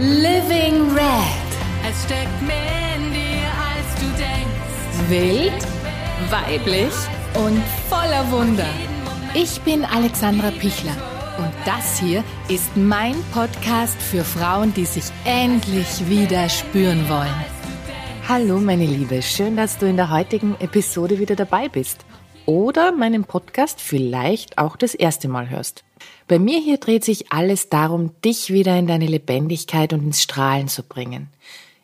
Living Red. Es steckt mehr in dir, als du denkst. Wild, weiblich und voller Wunder. Ich bin Alexandra Pichler und das hier ist mein Podcast für Frauen, die sich endlich wieder spüren wollen. Hallo meine Liebe, schön, dass du in der heutigen Episode wieder dabei bist oder meinen Podcast vielleicht auch das erste Mal hörst. Bei mir hier dreht sich alles darum, dich wieder in deine Lebendigkeit und ins Strahlen zu bringen.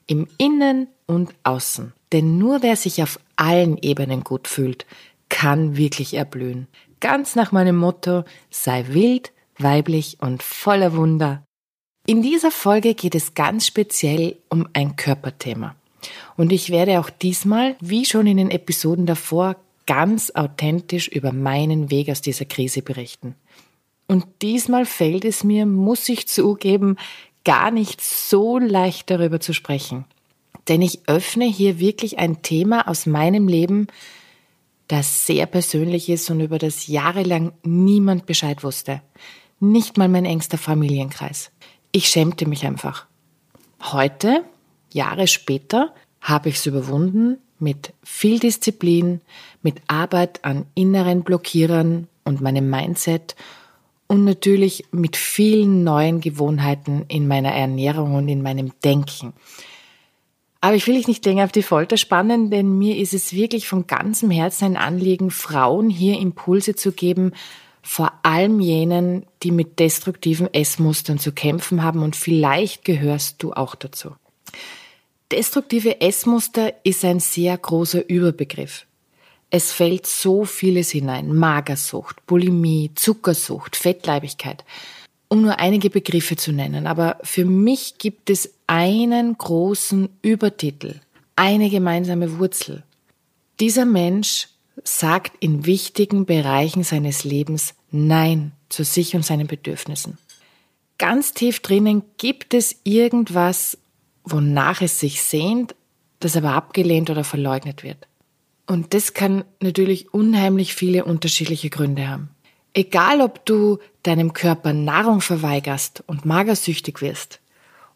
Im Innen und Außen. Denn nur wer sich auf allen Ebenen gut fühlt, kann wirklich erblühen. Ganz nach meinem Motto, sei wild, weiblich und voller Wunder. In dieser Folge geht es ganz speziell um ein Körperthema. Und ich werde auch diesmal, wie schon in den Episoden davor, ganz authentisch über meinen Weg aus dieser Krise berichten. Und diesmal fällt es mir, muss ich zugeben, gar nicht so leicht darüber zu sprechen. Denn ich öffne hier wirklich ein Thema aus meinem Leben, das sehr persönlich ist und über das jahrelang niemand Bescheid wusste. Nicht mal mein engster Familienkreis. Ich schämte mich einfach. Heute, Jahre später, habe ich es überwunden mit viel Disziplin, mit Arbeit an inneren Blockierern und meinem Mindset und natürlich mit vielen neuen Gewohnheiten in meiner Ernährung und in meinem Denken. Aber ich will dich nicht länger auf die Folter spannen, denn mir ist es wirklich von ganzem Herzen ein Anliegen, Frauen hier Impulse zu geben, vor allem jenen, die mit destruktiven Essmustern zu kämpfen haben und vielleicht gehörst du auch dazu. Destruktive Essmuster ist ein sehr großer Überbegriff. Es fällt so vieles hinein. Magersucht, Bulimie, Zuckersucht, Fettleibigkeit. Um nur einige Begriffe zu nennen. Aber für mich gibt es einen großen Übertitel, eine gemeinsame Wurzel. Dieser Mensch sagt in wichtigen Bereichen seines Lebens Nein zu sich und seinen Bedürfnissen. Ganz tief drinnen gibt es irgendwas, wonach es sich sehnt, das aber abgelehnt oder verleugnet wird. Und das kann natürlich unheimlich viele unterschiedliche Gründe haben. Egal, ob du deinem Körper Nahrung verweigerst und magersüchtig wirst,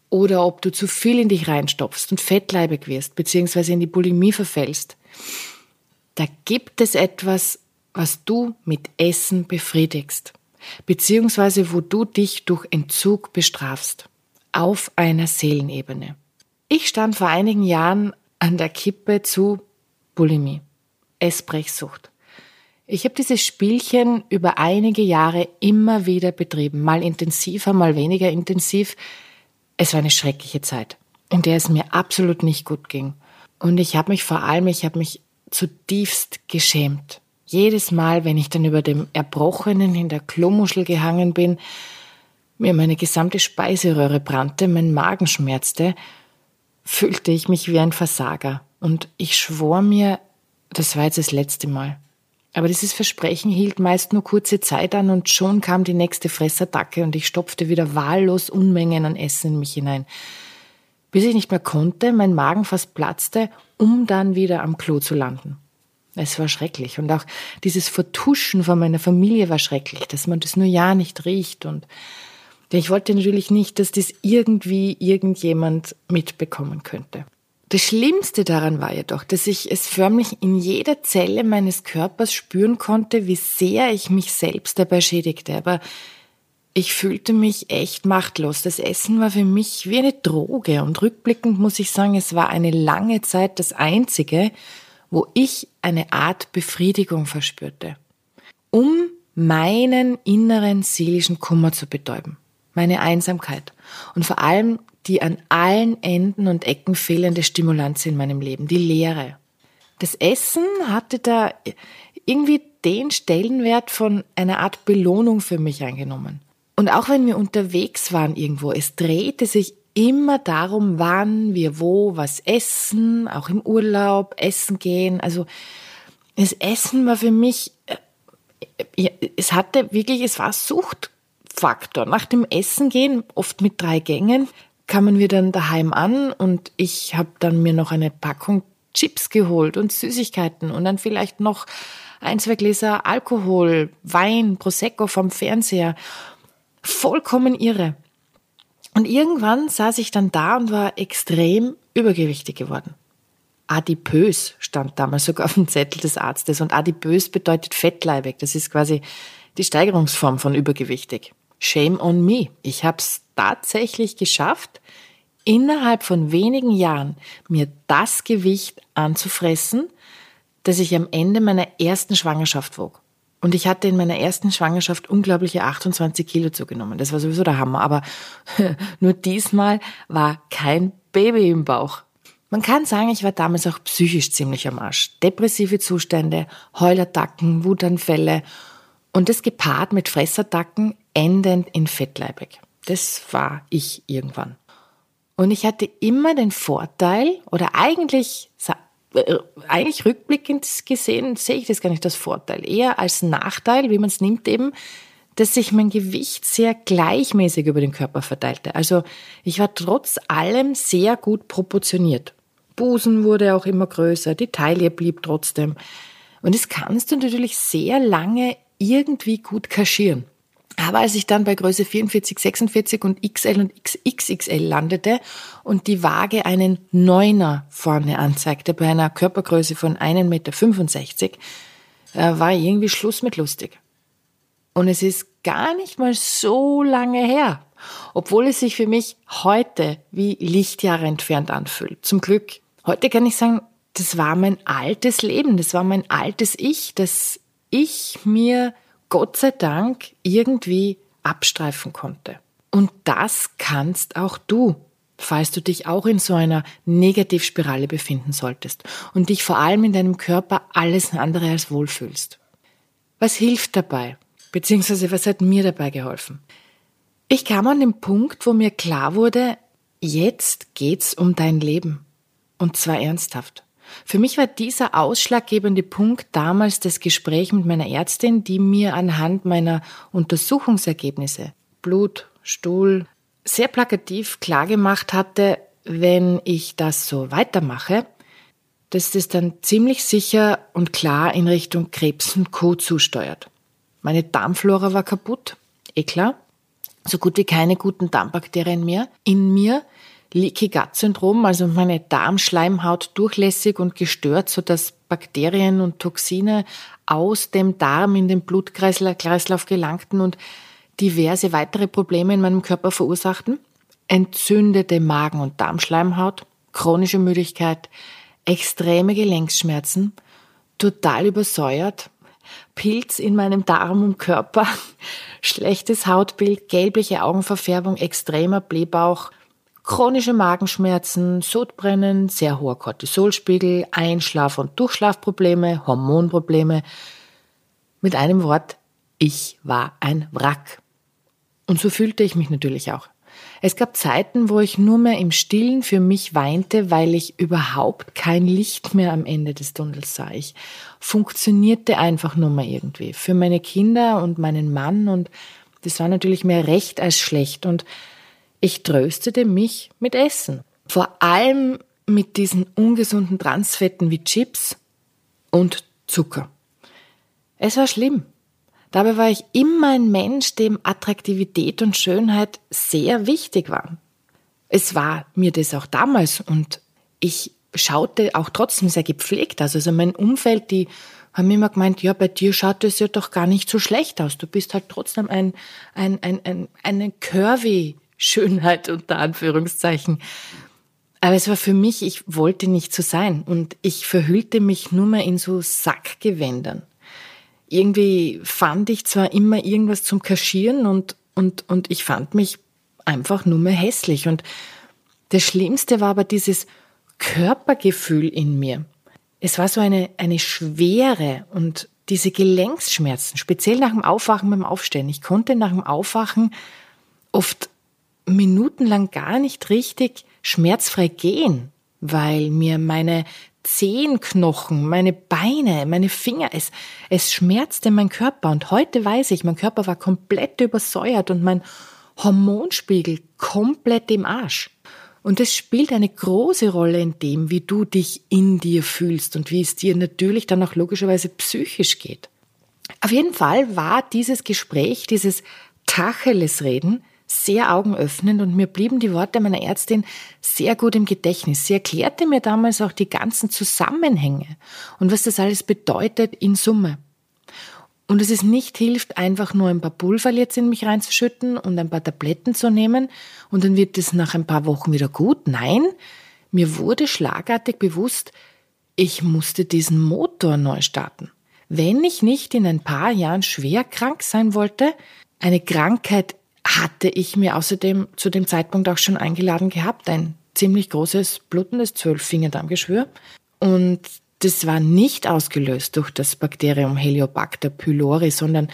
oder ob du zu viel in dich reinstopfst und fettleibig wirst, beziehungsweise in die Bulimie verfällst, da gibt es etwas, was du mit Essen befriedigst, beziehungsweise wo du dich durch Entzug bestrafst, auf einer Seelenebene. Ich stand vor einigen Jahren an der Kippe zu Bulimie, Essbrechsucht. Ich habe dieses Spielchen über einige Jahre immer wieder betrieben, mal intensiver, mal weniger intensiv. Es war eine schreckliche Zeit, in der es mir absolut nicht gut ging. Und ich habe mich vor allem, ich habe mich zutiefst geschämt. Jedes Mal, wenn ich dann über dem Erbrochenen in der Klomuschel gehangen bin, mir meine gesamte Speiseröhre brannte, mein Magen schmerzte, fühlte ich mich wie ein Versager. Und ich schwor mir, das war jetzt das letzte Mal. Aber dieses Versprechen hielt meist nur kurze Zeit an und schon kam die nächste Fressattacke und ich stopfte wieder wahllos Unmengen an Essen in mich hinein. Bis ich nicht mehr konnte, mein Magen fast platzte, um dann wieder am Klo zu landen. Es war schrecklich und auch dieses Vertuschen von meiner Familie war schrecklich, dass man das nur ja nicht riecht und denn ich wollte natürlich nicht, dass das irgendwie irgendjemand mitbekommen könnte. Das Schlimmste daran war jedoch, dass ich es förmlich in jeder Zelle meines Körpers spüren konnte, wie sehr ich mich selbst dabei schädigte. Aber ich fühlte mich echt machtlos. Das Essen war für mich wie eine Droge und rückblickend muss ich sagen, es war eine lange Zeit das Einzige, wo ich eine Art Befriedigung verspürte, um meinen inneren seelischen Kummer zu betäuben, meine Einsamkeit und vor allem die an allen Enden und Ecken fehlende Stimulanz in meinem Leben, die Leere. Das Essen hatte da irgendwie den Stellenwert von einer Art Belohnung für mich eingenommen. Und auch wenn wir unterwegs waren irgendwo, es drehte sich immer darum, wann wir wo was essen, auch im Urlaub essen gehen. Also das Essen war für mich, äh, es hatte wirklich, es war Suchtfaktor. Nach dem Essen gehen, oft mit drei Gängen, kamen wir dann daheim an und ich habe dann mir noch eine Packung Chips geholt und Süßigkeiten und dann vielleicht noch ein, zwei Gläser Alkohol, Wein, Prosecco vom Fernseher. Vollkommen irre. Und irgendwann saß ich dann da und war extrem übergewichtig geworden. Adipös stand damals sogar auf dem Zettel des Arztes und adipös bedeutet fettleibig. Das ist quasi die Steigerungsform von übergewichtig. Shame on me. Ich habe es tatsächlich geschafft, innerhalb von wenigen Jahren mir das Gewicht anzufressen, das ich am Ende meiner ersten Schwangerschaft wog. Und ich hatte in meiner ersten Schwangerschaft unglaubliche 28 Kilo zugenommen. Das war sowieso der Hammer. Aber nur diesmal war kein Baby im Bauch. Man kann sagen, ich war damals auch psychisch ziemlich am Arsch. Depressive Zustände, Heulattacken, Wutanfälle und das gepaart mit Fressattacken endend in fettleibig. Das war ich irgendwann. Und ich hatte immer den Vorteil, oder eigentlich, äh, eigentlich rückblickend gesehen, sehe ich das gar nicht als Vorteil, eher als Nachteil, wie man es nimmt eben, dass sich mein Gewicht sehr gleichmäßig über den Körper verteilte. Also ich war trotz allem sehr gut proportioniert. Busen wurde auch immer größer, die Taille blieb trotzdem. Und das kannst du natürlich sehr lange irgendwie gut kaschieren. Aber als ich dann bei Größe 44, 46 und XL und XXXL landete und die Waage einen Neuner vorne anzeigte bei einer Körpergröße von 1,65 Meter, äh, war irgendwie Schluss mit lustig. Und es ist gar nicht mal so lange her, obwohl es sich für mich heute wie Lichtjahre entfernt anfühlt. Zum Glück. Heute kann ich sagen, das war mein altes Leben, das war mein altes Ich, das ich mir Gott sei Dank irgendwie abstreifen konnte. Und das kannst auch du, falls du dich auch in so einer Negativspirale befinden solltest und dich vor allem in deinem Körper alles andere als wohlfühlst. Was hilft dabei? Beziehungsweise was hat mir dabei geholfen? Ich kam an den Punkt, wo mir klar wurde, jetzt geht's um dein Leben. Und zwar ernsthaft. Für mich war dieser ausschlaggebende Punkt damals das Gespräch mit meiner Ärztin, die mir anhand meiner Untersuchungsergebnisse, Blut, Stuhl, sehr plakativ klargemacht hatte, wenn ich das so weitermache, dass das dann ziemlich sicher und klar in Richtung Krebs und Co. zusteuert. Meine Darmflora war kaputt, eh klar. So gut wie keine guten Darmbakterien mehr in mir. Leaky Gut Syndrom, also meine Darmschleimhaut durchlässig und gestört, so dass Bakterien und Toxine aus dem Darm in den Blutkreislauf gelangten und diverse weitere Probleme in meinem Körper verursachten. Entzündete Magen- und Darmschleimhaut, chronische Müdigkeit, extreme Gelenksschmerzen, total übersäuert, Pilz in meinem Darm und Körper, schlechtes Hautbild, gelbliche Augenverfärbung, extremer Blähbauch, chronische Magenschmerzen, Sodbrennen, sehr hoher Cortisolspiegel, Einschlaf- und Durchschlafprobleme, Hormonprobleme. Mit einem Wort, ich war ein Wrack. Und so fühlte ich mich natürlich auch. Es gab Zeiten, wo ich nur mehr im Stillen für mich weinte, weil ich überhaupt kein Licht mehr am Ende des Tunnels sah. Ich funktionierte einfach nur mal irgendwie. Für meine Kinder und meinen Mann und das war natürlich mehr recht als schlecht und ich tröstete mich mit Essen. Vor allem mit diesen ungesunden Transfetten wie Chips und Zucker. Es war schlimm. Dabei war ich immer ein Mensch, dem Attraktivität und Schönheit sehr wichtig waren. Es war mir das auch damals und ich schaute auch trotzdem sehr gepflegt aus. Also mein Umfeld, die haben immer gemeint, ja, bei dir schaut es ja doch gar nicht so schlecht aus. Du bist halt trotzdem ein, ein, ein, ein, eine curvy Schönheit unter Anführungszeichen. Aber es war für mich, ich wollte nicht so sein und ich verhüllte mich nur mehr in so Sackgewändern. Irgendwie fand ich zwar immer irgendwas zum Kaschieren und, und, und ich fand mich einfach nur mehr hässlich. Und das Schlimmste war aber dieses Körpergefühl in mir. Es war so eine, eine Schwere und diese Gelenksschmerzen, speziell nach dem Aufwachen beim Aufstehen. Ich konnte nach dem Aufwachen oft minutenlang gar nicht richtig schmerzfrei gehen, weil mir meine Zehenknochen, meine Beine, meine Finger, es, es schmerzte mein Körper. Und heute weiß ich, mein Körper war komplett übersäuert und mein Hormonspiegel komplett im Arsch. Und es spielt eine große Rolle in dem, wie du dich in dir fühlst und wie es dir natürlich dann auch logischerweise psychisch geht. Auf jeden Fall war dieses Gespräch, dieses Tacheles-Reden sehr augenöffnend und mir blieben die Worte meiner Ärztin sehr gut im Gedächtnis. Sie erklärte mir damals auch die ganzen Zusammenhänge und was das alles bedeutet in Summe. Und dass es nicht hilft, einfach nur ein paar Pulver jetzt in mich reinzuschütten und ein paar Tabletten zu nehmen und dann wird es nach ein paar Wochen wieder gut. Nein, mir wurde schlagartig bewusst, ich musste diesen Motor neu starten. Wenn ich nicht in ein paar Jahren schwer krank sein wollte, eine Krankheit hatte ich mir außerdem zu dem Zeitpunkt auch schon eingeladen gehabt, ein ziemlich großes blutendes Zwölffingerdarmgeschwür. Und das war nicht ausgelöst durch das Bakterium Heliobacter pylori, sondern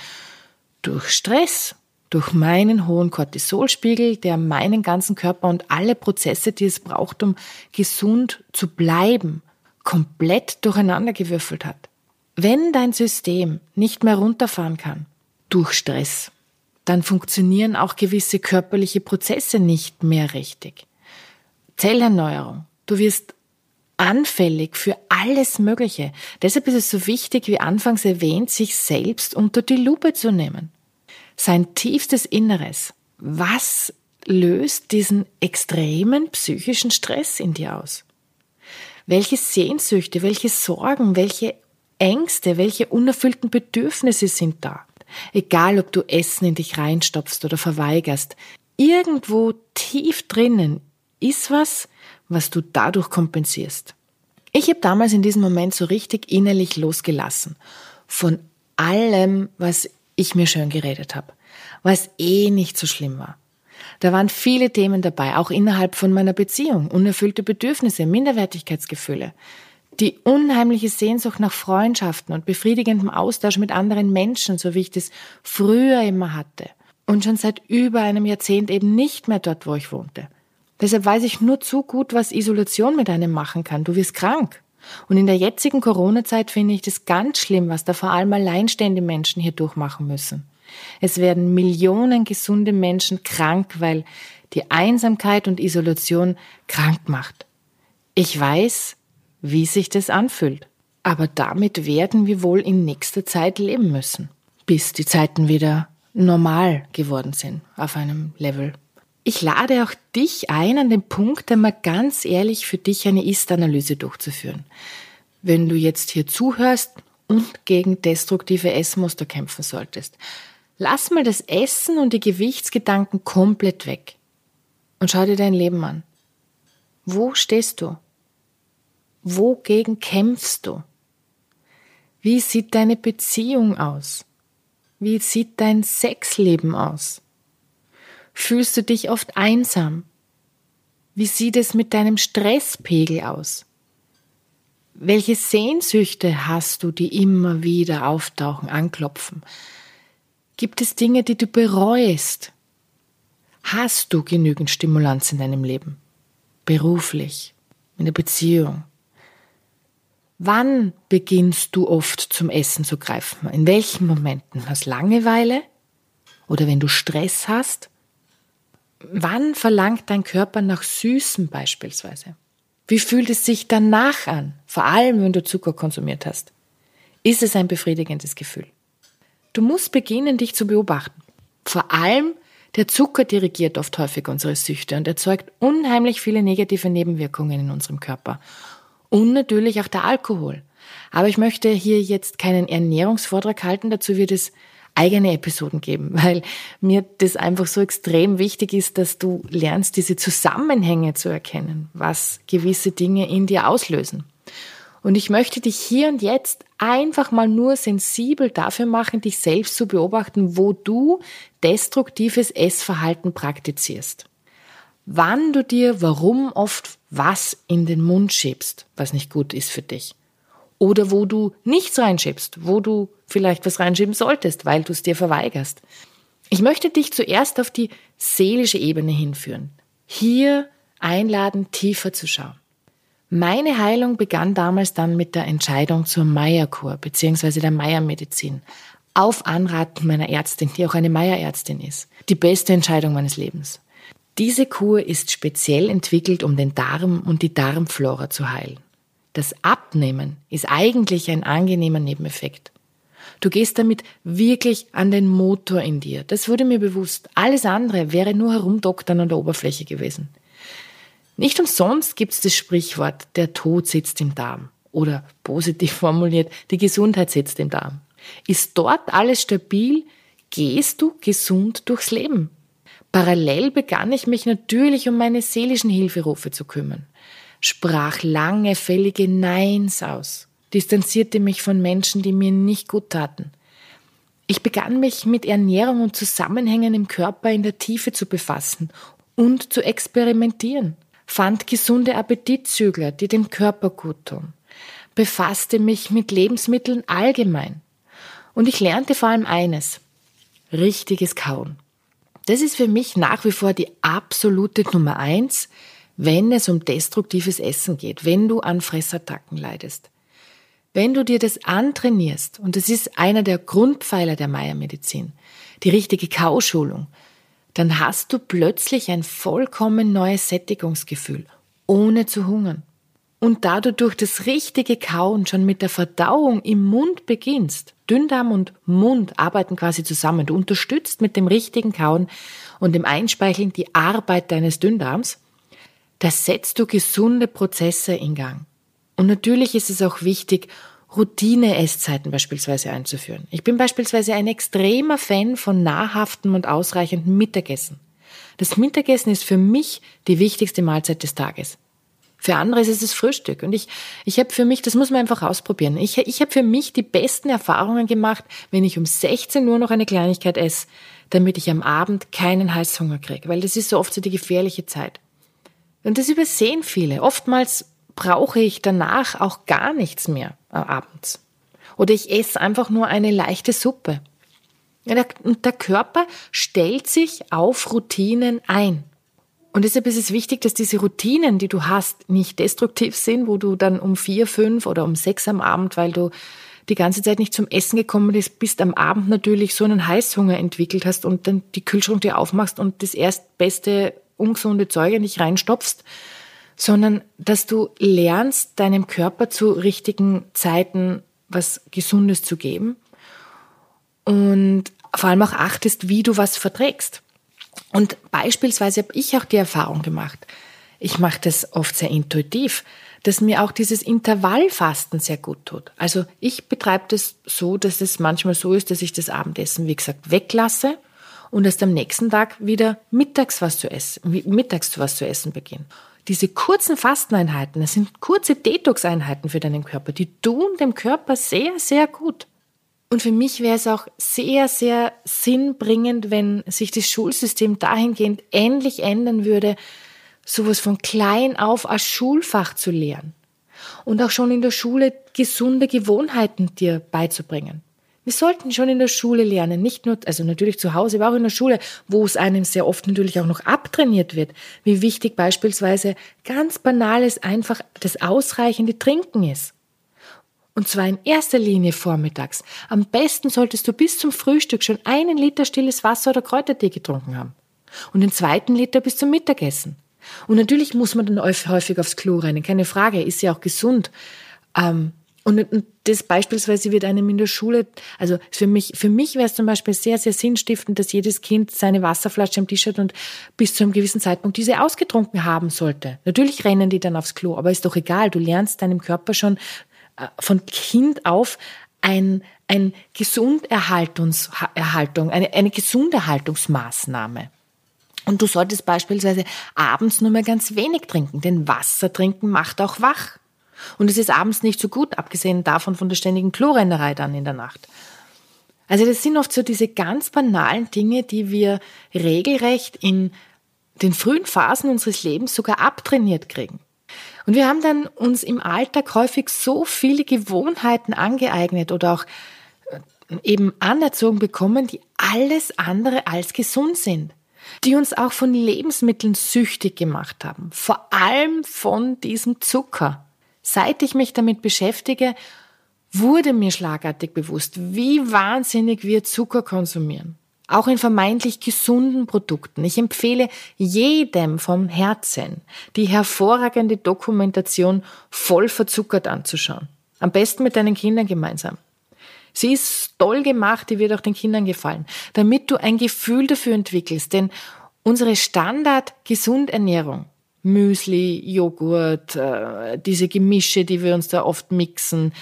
durch Stress, durch meinen hohen Cortisolspiegel, der meinen ganzen Körper und alle Prozesse, die es braucht, um gesund zu bleiben, komplett durcheinandergewürfelt hat. Wenn dein System nicht mehr runterfahren kann durch Stress, dann funktionieren auch gewisse körperliche Prozesse nicht mehr richtig. Zellerneuerung. Du wirst anfällig für alles Mögliche. Deshalb ist es so wichtig, wie anfangs erwähnt, sich selbst unter die Lupe zu nehmen. Sein tiefstes Inneres. Was löst diesen extremen psychischen Stress in dir aus? Welche Sehnsüchte, welche Sorgen, welche Ängste, welche unerfüllten Bedürfnisse sind da? Egal, ob du Essen in dich reinstopfst oder verweigerst, irgendwo tief drinnen ist was, was du dadurch kompensierst. Ich habe damals in diesem Moment so richtig innerlich losgelassen von allem, was ich mir schön geredet habe, was eh nicht so schlimm war. Da waren viele Themen dabei, auch innerhalb von meiner Beziehung, unerfüllte Bedürfnisse, Minderwertigkeitsgefühle, die unheimliche Sehnsucht nach Freundschaften und befriedigendem Austausch mit anderen Menschen, so wie ich das früher immer hatte und schon seit über einem Jahrzehnt eben nicht mehr dort, wo ich wohnte. Deshalb weiß ich nur zu gut, was Isolation mit einem machen kann. Du wirst krank. Und in der jetzigen Corona-Zeit finde ich das ganz schlimm, was da vor allem alleinstehende Menschen hier durchmachen müssen. Es werden Millionen gesunde Menschen krank, weil die Einsamkeit und Isolation krank macht. Ich weiß, wie sich das anfühlt. Aber damit werden wir wohl in nächster Zeit leben müssen, bis die Zeiten wieder normal geworden sind auf einem Level. Ich lade auch dich ein, an den Punkt einmal ganz ehrlich für dich eine Ist-Analyse durchzuführen. Wenn du jetzt hier zuhörst und gegen destruktive Essmuster kämpfen solltest, lass mal das Essen und die Gewichtsgedanken komplett weg und schau dir dein Leben an. Wo stehst du? Wogegen kämpfst du? Wie sieht deine Beziehung aus? Wie sieht dein Sexleben aus? Fühlst du dich oft einsam? Wie sieht es mit deinem Stresspegel aus? Welche Sehnsüchte hast du, die immer wieder auftauchen, anklopfen? Gibt es Dinge, die du bereust? Hast du genügend Stimulanz in deinem Leben? Beruflich, in der Beziehung, Wann beginnst du oft zum Essen zu greifen? In welchen Momenten? Aus Langeweile? Oder wenn du Stress hast? Wann verlangt dein Körper nach Süßen beispielsweise? Wie fühlt es sich danach an? Vor allem, wenn du Zucker konsumiert hast. Ist es ein befriedigendes Gefühl? Du musst beginnen, dich zu beobachten. Vor allem der Zucker dirigiert oft häufig unsere Süchte und erzeugt unheimlich viele negative Nebenwirkungen in unserem Körper und natürlich auch der Alkohol. Aber ich möchte hier jetzt keinen Ernährungsvortrag halten, dazu wird es eigene Episoden geben, weil mir das einfach so extrem wichtig ist, dass du lernst, diese Zusammenhänge zu erkennen, was gewisse Dinge in dir auslösen. Und ich möchte dich hier und jetzt einfach mal nur sensibel dafür machen, dich selbst zu beobachten, wo du destruktives Essverhalten praktizierst wann du dir warum oft was in den Mund schiebst, was nicht gut ist für dich. Oder wo du nichts reinschiebst, wo du vielleicht was reinschieben solltest, weil du es dir verweigerst. Ich möchte dich zuerst auf die seelische Ebene hinführen. Hier einladen, tiefer zu schauen. Meine Heilung begann damals dann mit der Entscheidung zur Meierkur bzw. der Meiermedizin. Auf Anraten meiner Ärztin, die auch eine Meierärztin ist. Die beste Entscheidung meines Lebens. Diese Kur ist speziell entwickelt, um den Darm und die Darmflora zu heilen. Das Abnehmen ist eigentlich ein angenehmer Nebeneffekt. Du gehst damit wirklich an den Motor in dir. Das wurde mir bewusst. Alles andere wäre nur herumdoktern an der Oberfläche gewesen. Nicht umsonst gibt es das Sprichwort, der Tod sitzt im Darm. Oder positiv formuliert, die Gesundheit sitzt im Darm. Ist dort alles stabil, gehst du gesund durchs Leben. Parallel begann ich mich natürlich um meine seelischen Hilferufe zu kümmern, sprach lange, fällige Neins aus, distanzierte mich von Menschen, die mir nicht gut taten. Ich begann mich mit Ernährung und Zusammenhängen im Körper in der Tiefe zu befassen und zu experimentieren, fand gesunde Appetitzügler, die dem Körper gut tun, befasste mich mit Lebensmitteln allgemein. Und ich lernte vor allem eines, richtiges Kauen. Das ist für mich nach wie vor die absolute Nummer eins, wenn es um destruktives Essen geht, wenn du an Fressattacken leidest. Wenn du dir das antrainierst, und das ist einer der Grundpfeiler der Meiermedizin, die richtige Kauschulung, dann hast du plötzlich ein vollkommen neues Sättigungsgefühl, ohne zu hungern. Und da du durch das richtige Kauen schon mit der Verdauung im Mund beginnst, Dünndarm und Mund arbeiten quasi zusammen. Du unterstützt mit dem richtigen Kauen und dem Einspeicheln die Arbeit deines Dünndarms. Da setzt du gesunde Prozesse in Gang. Und natürlich ist es auch wichtig, Routine-Esszeiten beispielsweise einzuführen. Ich bin beispielsweise ein extremer Fan von nahrhaftem und ausreichendem Mittagessen. Das Mittagessen ist für mich die wichtigste Mahlzeit des Tages. Für andere ist es das Frühstück. Und ich, ich habe für mich, das muss man einfach ausprobieren. Ich, ich habe für mich die besten Erfahrungen gemacht, wenn ich um 16 Uhr noch eine Kleinigkeit esse, damit ich am Abend keinen Heißhunger kriege. Weil das ist so oft so die gefährliche Zeit. Und das übersehen viele. Oftmals brauche ich danach auch gar nichts mehr abends. Oder ich esse einfach nur eine leichte Suppe. Und der Körper stellt sich auf Routinen ein. Und deshalb ist es wichtig, dass diese Routinen, die du hast, nicht destruktiv sind, wo du dann um vier, fünf oder um sechs am Abend, weil du die ganze Zeit nicht zum Essen gekommen bist, bist am Abend natürlich so einen Heißhunger entwickelt hast und dann die Kühlschrank dir aufmachst und das erstbeste ungesunde Zeug in dich reinstopfst, sondern dass du lernst, deinem Körper zu richtigen Zeiten was Gesundes zu geben und vor allem auch achtest, wie du was verträgst. Und beispielsweise habe ich auch die Erfahrung gemacht, ich mache das oft sehr intuitiv, dass mir auch dieses Intervallfasten sehr gut tut. Also ich betreibe das so, dass es manchmal so ist, dass ich das Abendessen, wie gesagt, weglasse und erst am nächsten Tag wieder mittags was zu essen, mittags was zu essen beginne. Diese kurzen Fasteneinheiten, das sind kurze Detox-Einheiten für deinen Körper, die tun dem Körper sehr, sehr gut. Und für mich wäre es auch sehr, sehr sinnbringend, wenn sich das Schulsystem dahingehend endlich ändern würde, sowas von klein auf als Schulfach zu lehren. Und auch schon in der Schule gesunde Gewohnheiten dir beizubringen. Wir sollten schon in der Schule lernen, nicht nur, also natürlich zu Hause, aber auch in der Schule, wo es einem sehr oft natürlich auch noch abtrainiert wird, wie wichtig beispielsweise ganz banales, einfach das ausreichende Trinken ist. Und zwar in erster Linie vormittags. Am besten solltest du bis zum Frühstück schon einen Liter stilles Wasser oder Kräutertee getrunken haben. Und den zweiten Liter bis zum Mittagessen. Und natürlich muss man dann häufig aufs Klo rennen, keine Frage, ist ja auch gesund. Ähm, und das beispielsweise wird einem in der Schule, also für mich, für mich wäre es zum Beispiel sehr, sehr sinnstiftend, dass jedes Kind seine Wasserflasche am Tisch hat und bis zu einem gewissen Zeitpunkt diese ausgetrunken haben sollte. Natürlich rennen die dann aufs Klo, aber ist doch egal. Du lernst deinem Körper schon von Kind auf ein, ein Gesunderhaltung, eine, eine Gesunderhaltungsmaßnahme. Und du solltest beispielsweise abends nur mehr ganz wenig trinken, denn Wasser trinken macht auch wach. Und es ist abends nicht so gut, abgesehen davon von der ständigen Klorennerei dann in der Nacht. Also das sind oft so diese ganz banalen Dinge, die wir regelrecht in den frühen Phasen unseres Lebens sogar abtrainiert kriegen. Und wir haben dann uns im Alltag häufig so viele Gewohnheiten angeeignet oder auch äh, eben anerzogen bekommen, die alles andere als gesund sind, die uns auch von Lebensmitteln süchtig gemacht haben, vor allem von diesem Zucker. Seit ich mich damit beschäftige, wurde mir schlagartig bewusst, wie wahnsinnig wir Zucker konsumieren. Auch in vermeintlich gesunden Produkten. Ich empfehle jedem vom Herzen, die hervorragende Dokumentation voll verzuckert anzuschauen. Am besten mit deinen Kindern gemeinsam. Sie ist toll gemacht, die wird auch den Kindern gefallen, damit du ein Gefühl dafür entwickelst. Denn unsere Standard-Gesundernährung, Müsli, Joghurt, äh, diese Gemische, die wir uns da oft mixen,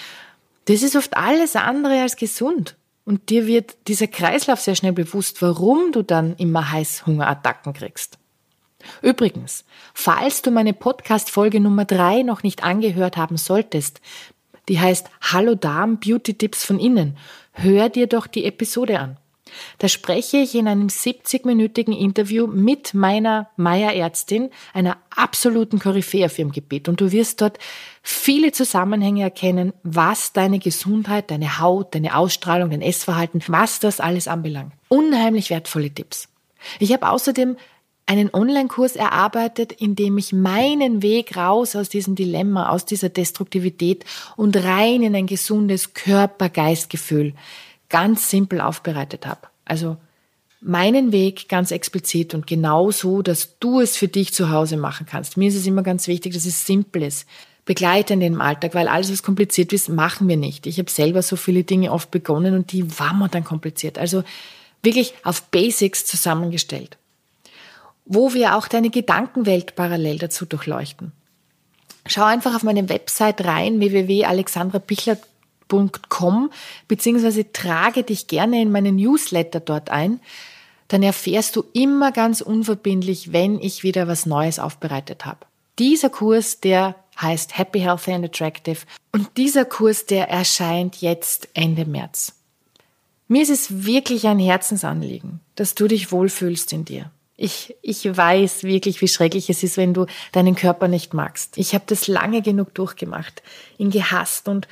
das ist oft alles andere als gesund. Und dir wird dieser Kreislauf sehr schnell bewusst, warum du dann immer Heißhungerattacken kriegst. Übrigens, falls du meine Podcast-Folge Nummer drei noch nicht angehört haben solltest, die heißt Hallo Darm Beauty Tipps von innen, hör dir doch die Episode an. Da spreche ich in einem 70-minütigen Interview mit meiner Meier-Ärztin, einer absoluten Koryphäe auf ihrem Gebiet. Und du wirst dort viele Zusammenhänge erkennen, was deine Gesundheit, deine Haut, deine Ausstrahlung, dein Essverhalten, was das alles anbelangt. Unheimlich wertvolle Tipps. Ich habe außerdem einen Online-Kurs erarbeitet, in dem ich meinen Weg raus aus diesem Dilemma, aus dieser Destruktivität und rein in ein gesundes Körper-Geist-Gefühl ganz simpel aufbereitet habe. Also meinen Weg ganz explizit und genau so, dass du es für dich zu Hause machen kannst. Mir ist es immer ganz wichtig, dass es simpel ist, begleitend im Alltag, weil alles, was kompliziert ist, machen wir nicht. Ich habe selber so viele Dinge oft begonnen und die waren mir dann kompliziert. Also wirklich auf Basics zusammengestellt wo wir auch deine Gedankenwelt parallel dazu durchleuchten. Schau einfach auf meine Website rein, www.alexandrapichler.com, beziehungsweise trage dich gerne in meinen Newsletter dort ein. Dann erfährst du immer ganz unverbindlich, wenn ich wieder was Neues aufbereitet habe. Dieser Kurs, der heißt Happy, Healthy and Attractive und dieser Kurs, der erscheint jetzt Ende März. Mir ist es wirklich ein Herzensanliegen, dass du dich wohlfühlst in dir. Ich, ich weiß wirklich, wie schrecklich es ist, wenn du deinen Körper nicht magst. Ich habe das lange genug durchgemacht, ihn gehasst und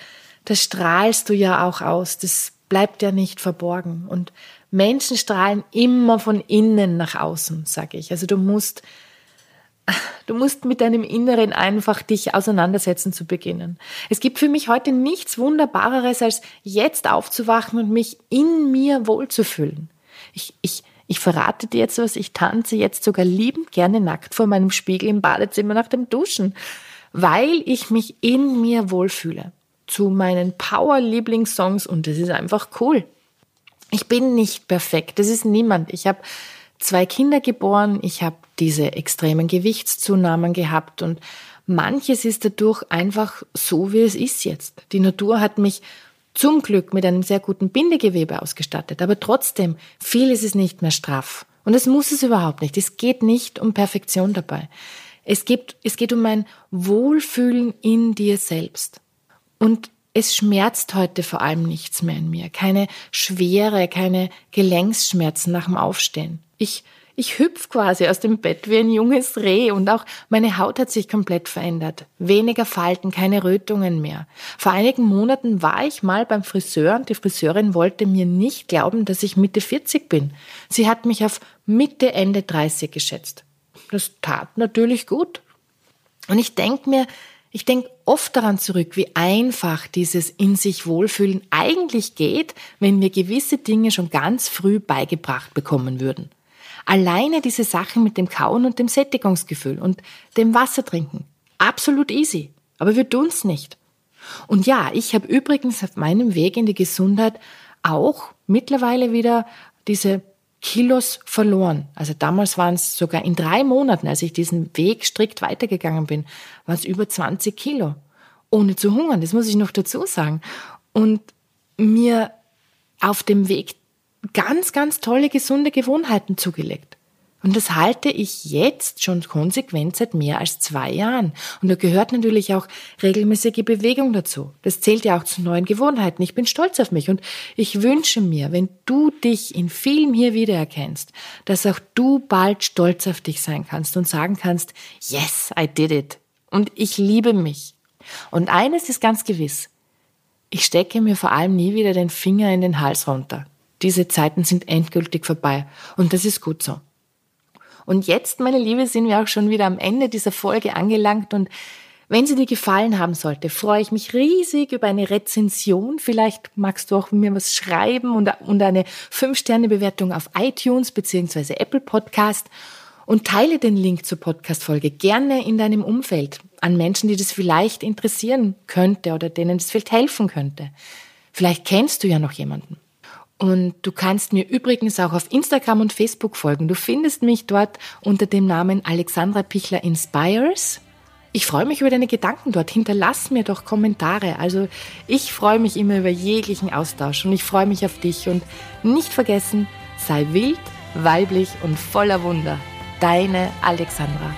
das strahlst du ja auch aus. Das bleibt ja nicht verborgen. Und Menschen strahlen immer von innen nach außen, sage ich. Also du musst, du musst mit deinem Inneren einfach dich auseinandersetzen zu beginnen. Es gibt für mich heute nichts Wunderbareres, als jetzt aufzuwachen und mich in mir wohlzufühlen. Ich, ich, ich verrate dir jetzt was, ich tanze jetzt sogar liebend gerne nackt vor meinem Spiegel im Badezimmer nach dem Duschen, weil ich mich in mir wohlfühle. Zu meinen Power-Lieblingssongs und das ist einfach cool. Ich bin nicht perfekt, das ist niemand. Ich habe zwei Kinder geboren, ich habe diese extremen Gewichtszunahmen gehabt und manches ist dadurch einfach so, wie es ist jetzt. Die Natur hat mich zum Glück mit einem sehr guten Bindegewebe ausgestattet, aber trotzdem, viel ist nicht mehr straff. Und es muss es überhaupt nicht. Es geht nicht um Perfektion dabei. Es geht, es geht um ein Wohlfühlen in dir selbst. Und es schmerzt heute vor allem nichts mehr in mir. Keine Schwere, keine Gelenksschmerzen nach dem Aufstehen. Ich ich hüpf quasi aus dem Bett wie ein junges Reh und auch meine Haut hat sich komplett verändert. Weniger Falten, keine Rötungen mehr. Vor einigen Monaten war ich mal beim Friseur und die Friseurin wollte mir nicht glauben, dass ich Mitte 40 bin. Sie hat mich auf Mitte, Ende 30 geschätzt. Das tat natürlich gut. Und ich denke mir, ich denke oft daran zurück, wie einfach dieses in sich Wohlfühlen eigentlich geht, wenn wir gewisse Dinge schon ganz früh beigebracht bekommen würden. Alleine diese Sachen mit dem Kauen und dem Sättigungsgefühl und dem Wasser trinken. Absolut easy. Aber wir tun's nicht. Und ja, ich habe übrigens auf meinem Weg in die Gesundheit auch mittlerweile wieder diese Kilos verloren. Also damals waren es sogar in drei Monaten, als ich diesen Weg strikt weitergegangen bin, waren es über 20 Kilo. Ohne zu hungern, das muss ich noch dazu sagen. Und mir auf dem Weg ganz, ganz tolle, gesunde Gewohnheiten zugelegt. Und das halte ich jetzt schon konsequent seit mehr als zwei Jahren. Und da gehört natürlich auch regelmäßige Bewegung dazu. Das zählt ja auch zu neuen Gewohnheiten. Ich bin stolz auf mich und ich wünsche mir, wenn du dich in vielen hier wiedererkennst, dass auch du bald stolz auf dich sein kannst und sagen kannst, yes, I did it. Und ich liebe mich. Und eines ist ganz gewiss. Ich stecke mir vor allem nie wieder den Finger in den Hals runter. Diese Zeiten sind endgültig vorbei. Und das ist gut so. Und jetzt, meine Liebe, sind wir auch schon wieder am Ende dieser Folge angelangt und wenn sie dir gefallen haben sollte, freue ich mich riesig über eine Rezension. Vielleicht magst du auch mir was schreiben und, und eine 5-Sterne-Bewertung auf iTunes bzw. Apple Podcast und teile den Link zur Podcast-Folge gerne in deinem Umfeld an Menschen, die das vielleicht interessieren könnte oder denen das vielleicht helfen könnte. Vielleicht kennst du ja noch jemanden. Und du kannst mir übrigens auch auf Instagram und Facebook folgen. Du findest mich dort unter dem Namen Alexandra Pichler Inspires. Ich freue mich über deine Gedanken dort. Hinterlass mir doch Kommentare. Also ich freue mich immer über jeglichen Austausch und ich freue mich auf dich. Und nicht vergessen, sei wild, weiblich und voller Wunder. Deine Alexandra.